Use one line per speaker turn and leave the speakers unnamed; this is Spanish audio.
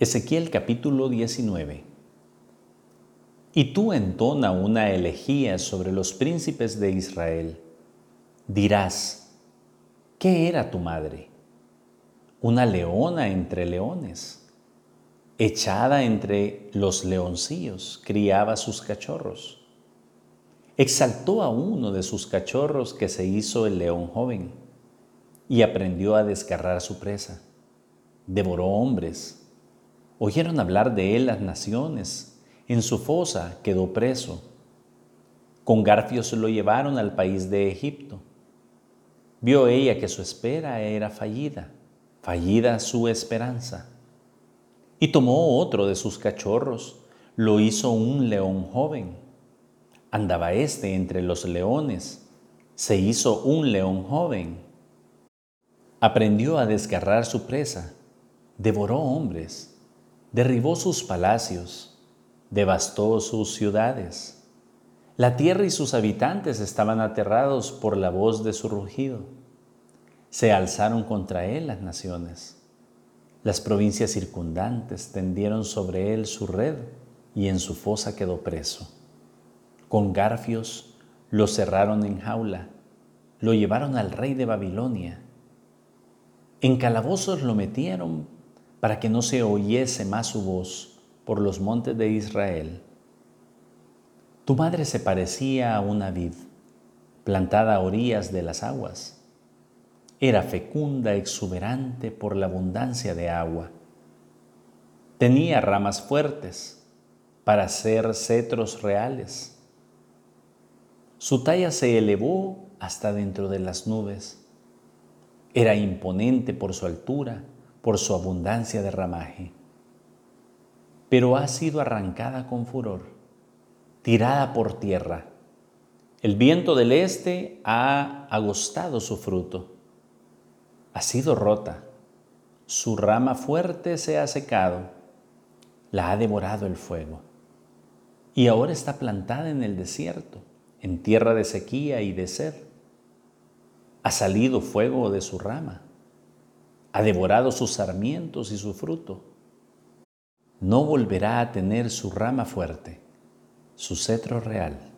Ezequiel capítulo 19. Y tú entona una elegía sobre los príncipes de Israel. Dirás, ¿qué era tu madre? Una leona entre leones. Echada entre los leoncillos, criaba sus cachorros. Exaltó a uno de sus cachorros que se hizo el león joven y aprendió a desgarrar su presa. Devoró hombres Oyeron hablar de él las naciones. En su fosa quedó preso. Con garfios lo llevaron al país de Egipto. Vio ella que su espera era fallida, fallida su esperanza. Y tomó otro de sus cachorros, lo hizo un león joven. Andaba éste entre los leones, se hizo un león joven. Aprendió a desgarrar su presa, devoró hombres derribó sus palacios, devastó sus ciudades. La tierra y sus habitantes estaban aterrados por la voz de su rugido. Se alzaron contra él las naciones. Las provincias circundantes tendieron sobre él su red y en su fosa quedó preso. Con garfios lo cerraron en jaula, lo llevaron al rey de Babilonia. En calabozos lo metieron para que no se oyese más su voz por los montes de Israel. Tu madre se parecía a una vid plantada a orillas de las aguas. Era fecunda, exuberante por la abundancia de agua. Tenía ramas fuertes para ser cetros reales. Su talla se elevó hasta dentro de las nubes. Era imponente por su altura por su abundancia de ramaje. Pero ha sido arrancada con furor, tirada por tierra. El viento del este ha agostado su fruto. Ha sido rota. Su rama fuerte se ha secado. La ha devorado el fuego. Y ahora está plantada en el desierto, en tierra de sequía y de sed. Ha salido fuego de su rama ha devorado sus sarmientos y su fruto. No volverá a tener su rama fuerte, su cetro real.